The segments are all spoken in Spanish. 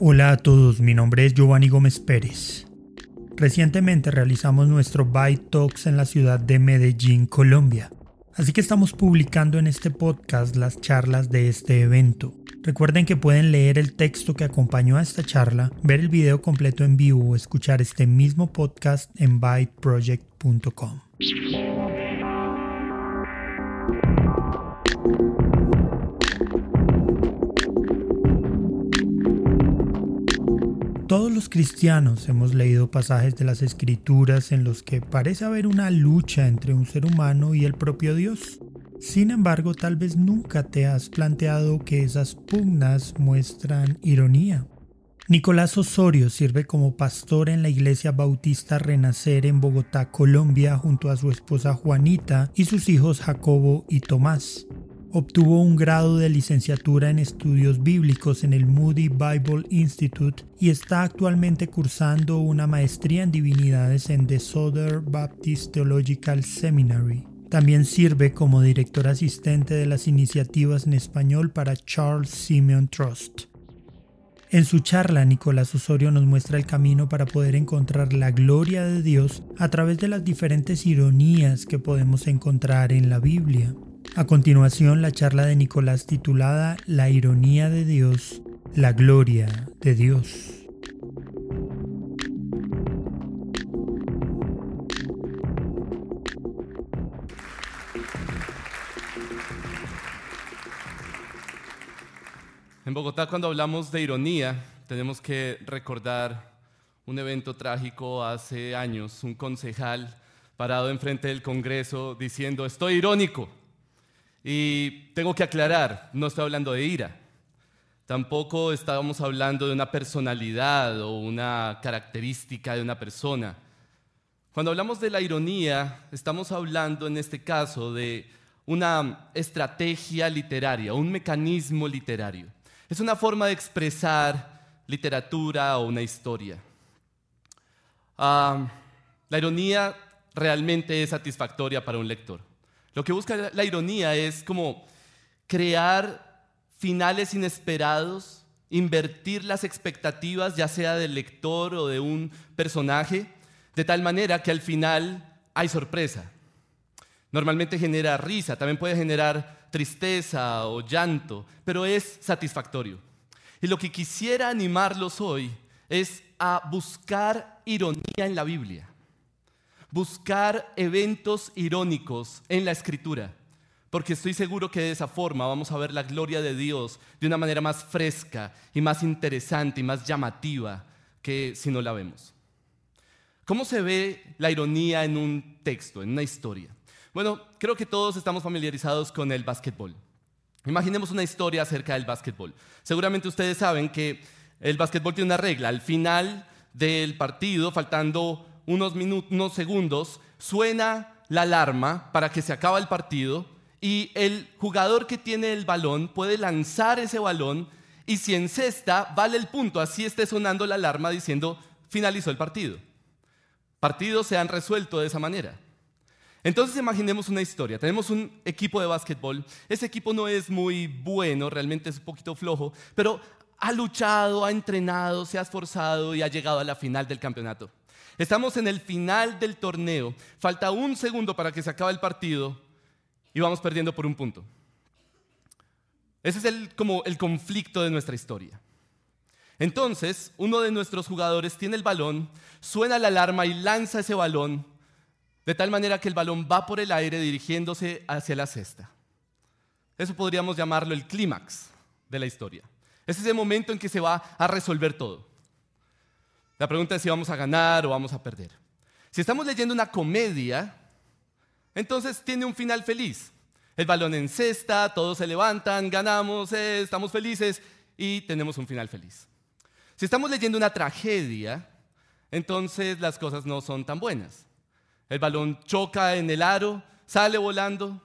Hola a todos, mi nombre es Giovanni Gómez Pérez. Recientemente realizamos nuestro Byte Talks en la ciudad de Medellín, Colombia. Así que estamos publicando en este podcast las charlas de este evento. Recuerden que pueden leer el texto que acompañó a esta charla, ver el video completo en vivo o escuchar este mismo podcast en byteproject.com. Todos los cristianos hemos leído pasajes de las escrituras en los que parece haber una lucha entre un ser humano y el propio Dios. Sin embargo, tal vez nunca te has planteado que esas pugnas muestran ironía. Nicolás Osorio sirve como pastor en la Iglesia Bautista Renacer en Bogotá, Colombia, junto a su esposa Juanita y sus hijos Jacobo y Tomás. Obtuvo un grado de licenciatura en estudios bíblicos en el Moody Bible Institute y está actualmente cursando una maestría en divinidades en The Southern Baptist Theological Seminary. También sirve como director asistente de las iniciativas en español para Charles Simeon Trust. En su charla, Nicolás Osorio nos muestra el camino para poder encontrar la gloria de Dios a través de las diferentes ironías que podemos encontrar en la Biblia. A continuación, la charla de Nicolás titulada La ironía de Dios, la gloria de Dios. En Bogotá cuando hablamos de ironía tenemos que recordar un evento trágico hace años, un concejal parado enfrente del Congreso diciendo, estoy irónico. Y tengo que aclarar, no estoy hablando de ira. Tampoco estábamos hablando de una personalidad o una característica de una persona. Cuando hablamos de la ironía, estamos hablando en este caso de una estrategia literaria, un mecanismo literario. Es una forma de expresar literatura o una historia. Ah, la ironía realmente es satisfactoria para un lector. Lo que busca la ironía es como crear finales inesperados, invertir las expectativas ya sea del lector o de un personaje, de tal manera que al final hay sorpresa. Normalmente genera risa, también puede generar tristeza o llanto, pero es satisfactorio. Y lo que quisiera animarlos hoy es a buscar ironía en la Biblia buscar eventos irónicos en la escritura, porque estoy seguro que de esa forma vamos a ver la gloria de Dios de una manera más fresca y más interesante y más llamativa que si no la vemos. ¿Cómo se ve la ironía en un texto, en una historia? Bueno, creo que todos estamos familiarizados con el básquetbol. Imaginemos una historia acerca del básquetbol. Seguramente ustedes saben que el básquetbol tiene una regla. Al final del partido, faltando unos, minutos, unos segundos, suena la alarma para que se acabe el partido y el jugador que tiene el balón puede lanzar ese balón y si encesta vale el punto, así esté sonando la alarma diciendo finalizó el partido. Partidos se han resuelto de esa manera. Entonces imaginemos una historia. Tenemos un equipo de básquetbol. Ese equipo no es muy bueno, realmente es un poquito flojo, pero ha luchado, ha entrenado, se ha esforzado y ha llegado a la final del campeonato. Estamos en el final del torneo. Falta un segundo para que se acabe el partido y vamos perdiendo por un punto. Ese es el, como el conflicto de nuestra historia. Entonces, uno de nuestros jugadores tiene el balón, suena la alarma y lanza ese balón de tal manera que el balón va por el aire dirigiéndose hacia la cesta. Eso podríamos llamarlo el clímax de la historia. Es ese momento en que se va a resolver todo. La pregunta es si vamos a ganar o vamos a perder. Si estamos leyendo una comedia, entonces tiene un final feliz. El balón en cesta, todos se levantan, ganamos, eh, estamos felices y tenemos un final feliz. Si estamos leyendo una tragedia, entonces las cosas no son tan buenas. El balón choca en el aro, sale volando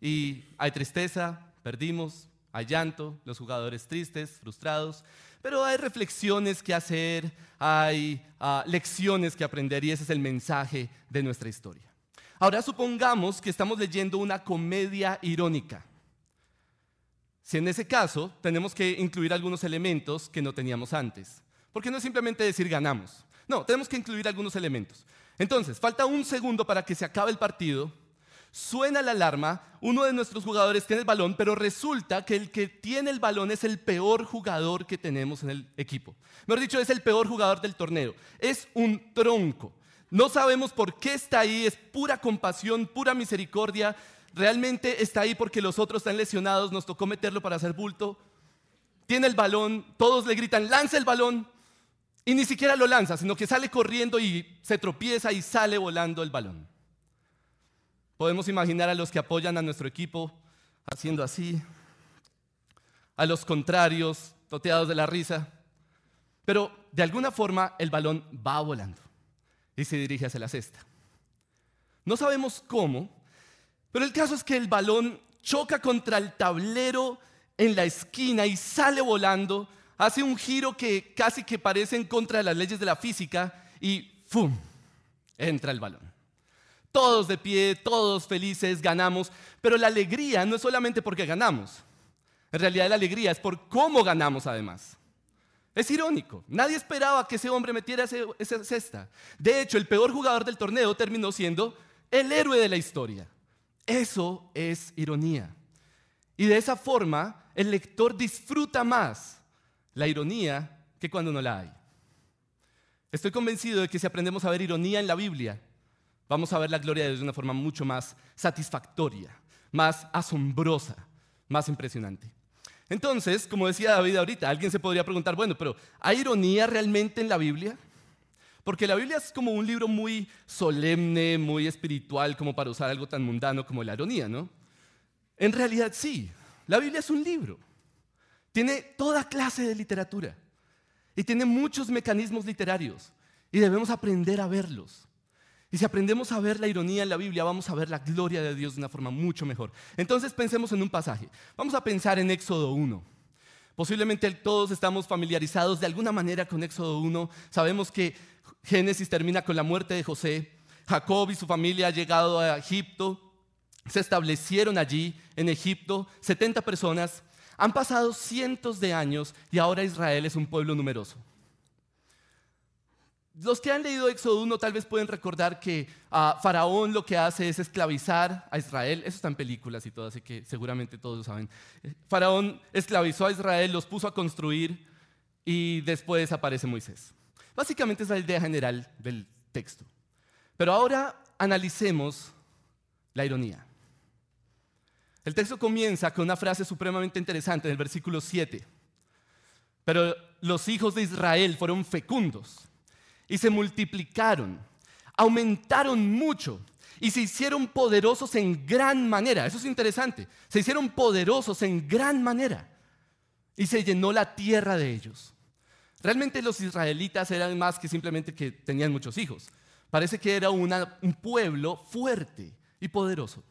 y hay tristeza, perdimos, hay llanto, los jugadores tristes, frustrados, pero hay reflexiones que hacer, hay ah, lecciones que aprender y ese es el mensaje de nuestra historia. Ahora supongamos que estamos leyendo una comedia irónica. Si en ese caso tenemos que incluir algunos elementos que no teníamos antes. Porque no es simplemente decir ganamos. No, tenemos que incluir algunos elementos. Entonces, falta un segundo para que se acabe el partido. Suena la alarma, uno de nuestros jugadores tiene el balón, pero resulta que el que tiene el balón es el peor jugador que tenemos en el equipo. Mejor dicho, es el peor jugador del torneo. Es un tronco. No sabemos por qué está ahí, es pura compasión, pura misericordia. Realmente está ahí porque los otros están lesionados, nos tocó meterlo para hacer bulto. Tiene el balón, todos le gritan, lanza el balón. Y ni siquiera lo lanza, sino que sale corriendo y se tropieza y sale volando el balón. Podemos imaginar a los que apoyan a nuestro equipo haciendo así, a los contrarios, toteados de la risa. Pero de alguna forma el balón va volando y se dirige hacia la cesta. No sabemos cómo, pero el caso es que el balón choca contra el tablero en la esquina y sale volando hace un giro que casi que parece en contra de las leyes de la física y ¡fum! entra el balón. Todos de pie, todos felices, ganamos, pero la alegría no es solamente porque ganamos. En realidad la alegría es por cómo ganamos además. Es irónico, nadie esperaba que ese hombre metiera esa cesta. De hecho, el peor jugador del torneo terminó siendo el héroe de la historia. Eso es ironía. Y de esa forma, el lector disfruta más la ironía que cuando no la hay. Estoy convencido de que si aprendemos a ver ironía en la Biblia, vamos a ver la gloria de Dios de una forma mucho más satisfactoria, más asombrosa, más impresionante. Entonces, como decía David ahorita, alguien se podría preguntar, bueno, pero ¿hay ironía realmente en la Biblia? Porque la Biblia es como un libro muy solemne, muy espiritual, como para usar algo tan mundano como la ironía, ¿no? En realidad sí, la Biblia es un libro. Tiene toda clase de literatura y tiene muchos mecanismos literarios y debemos aprender a verlos. Y si aprendemos a ver la ironía en la Biblia, vamos a ver la gloria de Dios de una forma mucho mejor. Entonces pensemos en un pasaje. Vamos a pensar en Éxodo 1. Posiblemente todos estamos familiarizados de alguna manera con Éxodo 1. Sabemos que Génesis termina con la muerte de José. Jacob y su familia han llegado a Egipto. Se establecieron allí en Egipto 70 personas han pasado cientos de años y ahora Israel es un pueblo numeroso. Los que han leído Éxodo 1 tal vez pueden recordar que ah, Faraón lo que hace es esclavizar a Israel. Eso está en películas y todo, así que seguramente todos lo saben. Faraón esclavizó a Israel, los puso a construir y después aparece Moisés. Básicamente es la idea general del texto. Pero ahora analicemos la ironía. El texto comienza con una frase supremamente interesante en el versículo 7. Pero los hijos de Israel fueron fecundos y se multiplicaron, aumentaron mucho y se hicieron poderosos en gran manera. Eso es interesante. Se hicieron poderosos en gran manera y se llenó la tierra de ellos. Realmente los israelitas eran más que simplemente que tenían muchos hijos. Parece que era un pueblo fuerte y poderoso.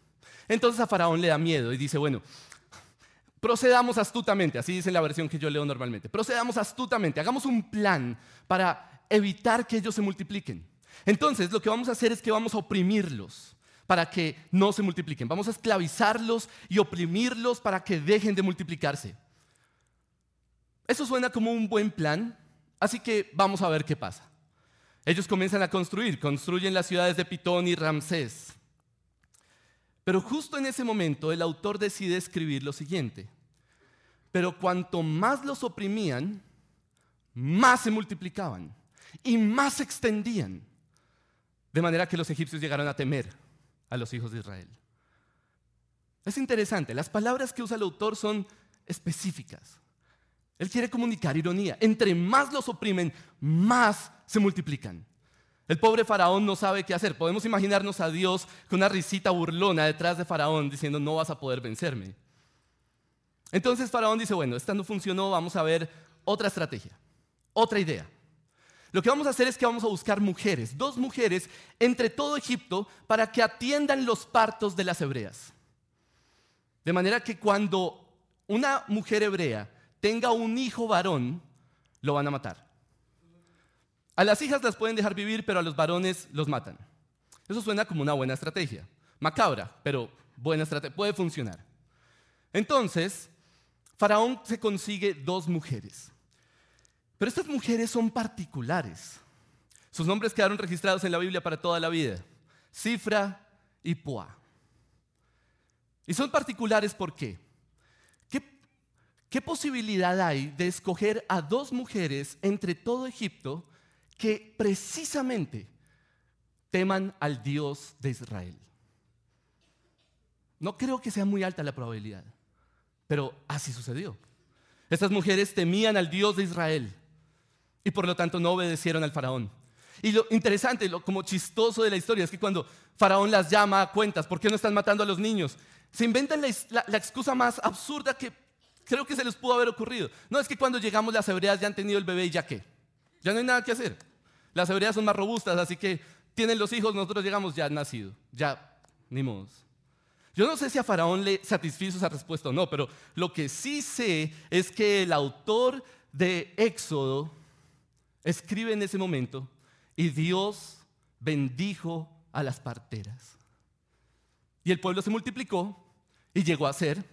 Entonces a Faraón le da miedo y dice, bueno, procedamos astutamente, así dice la versión que yo leo normalmente, procedamos astutamente, hagamos un plan para evitar que ellos se multipliquen. Entonces lo que vamos a hacer es que vamos a oprimirlos para que no se multipliquen. Vamos a esclavizarlos y oprimirlos para que dejen de multiplicarse. Eso suena como un buen plan, así que vamos a ver qué pasa. Ellos comienzan a construir, construyen las ciudades de Pitón y Ramsés. Pero justo en ese momento el autor decide escribir lo siguiente. Pero cuanto más los oprimían, más se multiplicaban y más se extendían. De manera que los egipcios llegaron a temer a los hijos de Israel. Es interesante, las palabras que usa el autor son específicas. Él quiere comunicar ironía. Entre más los oprimen, más se multiplican. El pobre faraón no sabe qué hacer. Podemos imaginarnos a Dios con una risita burlona detrás de faraón diciendo, no vas a poder vencerme. Entonces faraón dice, bueno, esta no funcionó, vamos a ver otra estrategia, otra idea. Lo que vamos a hacer es que vamos a buscar mujeres, dos mujeres entre todo Egipto para que atiendan los partos de las hebreas. De manera que cuando una mujer hebrea tenga un hijo varón, lo van a matar. A las hijas las pueden dejar vivir, pero a los varones los matan. Eso suena como una buena estrategia. Macabra, pero buena estrategia. Puede funcionar. Entonces, Faraón se consigue dos mujeres. Pero estas mujeres son particulares. Sus nombres quedaron registrados en la Biblia para toda la vida. Cifra y Poa. Y son particulares ¿por qué? ¿Qué posibilidad hay de escoger a dos mujeres entre todo Egipto que precisamente teman al Dios de Israel? No creo que sea muy alta la probabilidad, pero así sucedió. Estas mujeres temían al Dios de Israel y por lo tanto no obedecieron al faraón. Y lo interesante, lo como chistoso de la historia es que cuando Faraón las llama a cuentas, ¿por qué no están matando a los niños? Se inventan la, excusa más absurda que creo que se les pudo haber ocurrido. No, es que cuando llegamos las hebreas ya han tenido el bebé y ya qué. Ya no hay nada que hacer. Las hebreas son más robustas, así que tienen los hijos, nosotros llegamos ya nacido. Ya, ni modos. Yo no sé si a Faraón le satisfizo esa respuesta o no, pero lo que sí sé es que el autor de Éxodo escribe en ese momento y Dios bendijo a las parteras. Y el pueblo se multiplicó y llegó a ser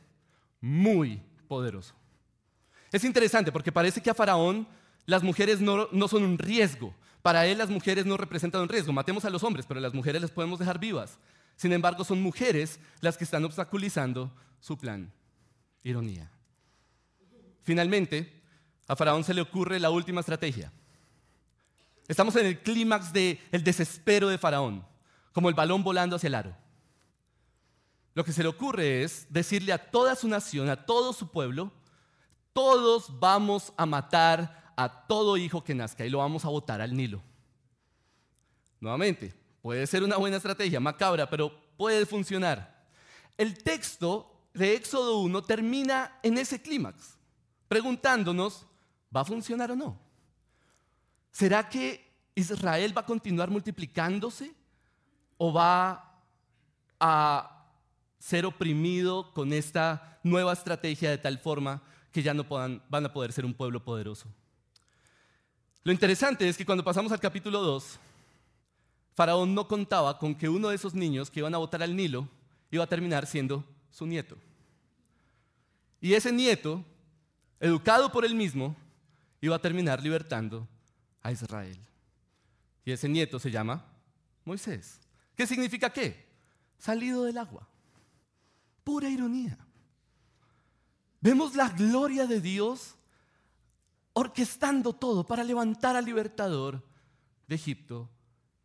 muy poderoso. Es interesante porque parece que a Faraón las mujeres no, no, son un riesgo. Para él las mujeres no representan un riesgo. Matemos a los hombres, pero las mujeres las podemos dejar vivas. Sin embargo, son mujeres las que están obstaculizando su plan. Ironía. Finalmente, a Faraón se le ocurre la última estrategia. Estamos en el clímax del desespero de Faraón, como el balón volando hacia el aro. Lo que se le ocurre es decirle a toda su nación, a todo su pueblo, todos vamos a matar a todo hijo que nazca y lo vamos a botar al Nilo. Nuevamente, puede ser una buena estrategia, macabra, pero puede funcionar. El texto de Éxodo 1 termina en ese clímax, preguntándonos, ¿va a funcionar o no? ¿Será que Israel va a continuar multiplicándose o va a ser oprimido con esta nueva estrategia de tal forma que ya no van a poder ser un pueblo poderoso? Lo interesante es que cuando pasamos al capítulo 2, Faraón no contaba con que uno de esos niños que iban a votar al Nilo iba a terminar siendo su nieto. Y ese nieto, educado por él mismo, iba a terminar libertando a Israel. Y ese nieto se llama Moisés. ¿Qué significa qué? Salido del agua. Pura ironía. Vemos la gloria de Dios orquestando todo para levantar al libertador de Egipto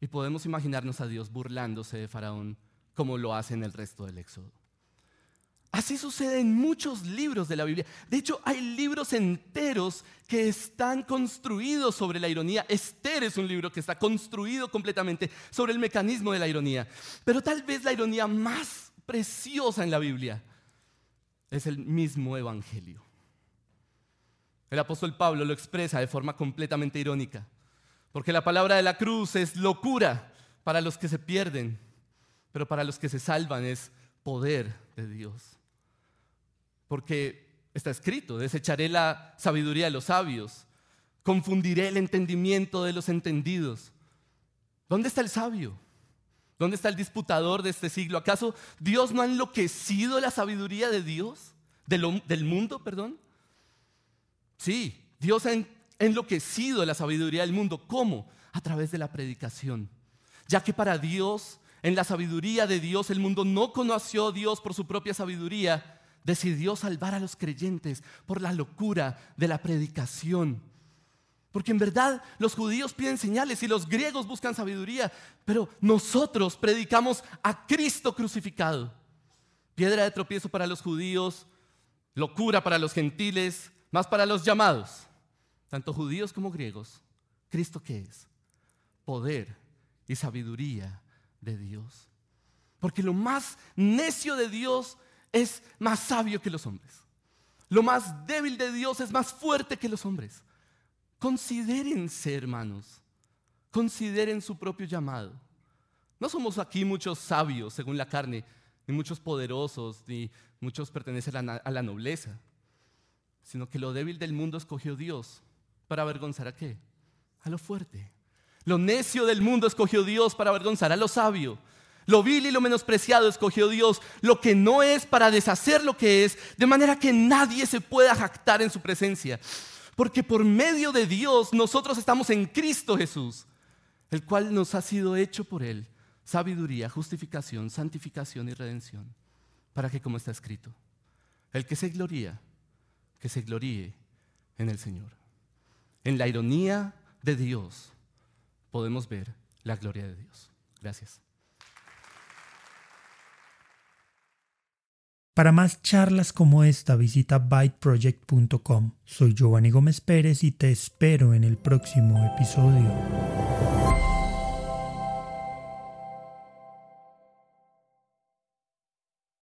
y podemos imaginarnos a Dios burlándose de Faraón como lo hace en el resto del Éxodo. Así sucede en muchos libros de la Biblia. De hecho, hay libros enteros que están construidos sobre la ironía. Esther es un libro que está construido completamente sobre el mecanismo de la ironía. Pero tal vez la ironía más preciosa en la Biblia es el mismo Evangelio. El apóstol Pablo lo expresa de forma completamente irónica, porque la palabra de la cruz es locura para los que se pierden, pero para los que se salvan es poder de Dios porque está escrito, desecharé la sabiduría de los sabios, confundiré el entendimiento de los entendidos. ¿Dónde está el sabio? ¿Dónde está el disputador de este siglo? ¿Acaso Dios no ha enloquecido la sabiduría de Dios? del mundo, perdón. Sí, Dios ha enloquecido la sabiduría del mundo. ¿Cómo? A través de la predicación. Ya que para Dios, en la sabiduría de Dios, el mundo no conoció a Dios por su propia sabiduría, decidió salvar a los creyentes por la locura de la predicación. Porque en verdad los judíos piden señales y los griegos buscan sabiduría, pero nosotros predicamos a Cristo crucificado. Piedra de tropiezo para los judíos, locura para los gentiles, más para los llamados, tanto judíos como griegos. ¿Cristo qué es? Poder y sabiduría de Dios. Porque lo más necio de Dios es más sabio que los hombres. Lo más débil de Dios es más fuerte que los hombres. Considérense, hermanos. Consideren su propio llamado. No somos aquí muchos sabios según la carne, ni muchos poderosos, ni muchos pertenecen a la nobleza, sino que lo débil del mundo escogió Dios para avergonzar a qué? A lo fuerte. Lo necio del mundo escogió Dios para avergonzar a lo sabio. Lo vil y lo menospreciado escogió Dios, lo que no es para deshacer lo que es, de manera que nadie se pueda jactar en su presencia. Porque por medio de Dios nosotros estamos en Cristo Jesús, el cual nos ha sido hecho por Él sabiduría, justificación, santificación y redención. Para que, como está escrito, el que se gloría, que se gloríe en el Señor. En la ironía de Dios podemos ver la gloria de Dios. Gracias. Para más charlas como esta, visita byteproject.com. Soy Giovanni Gómez Pérez y te espero en el próximo episodio.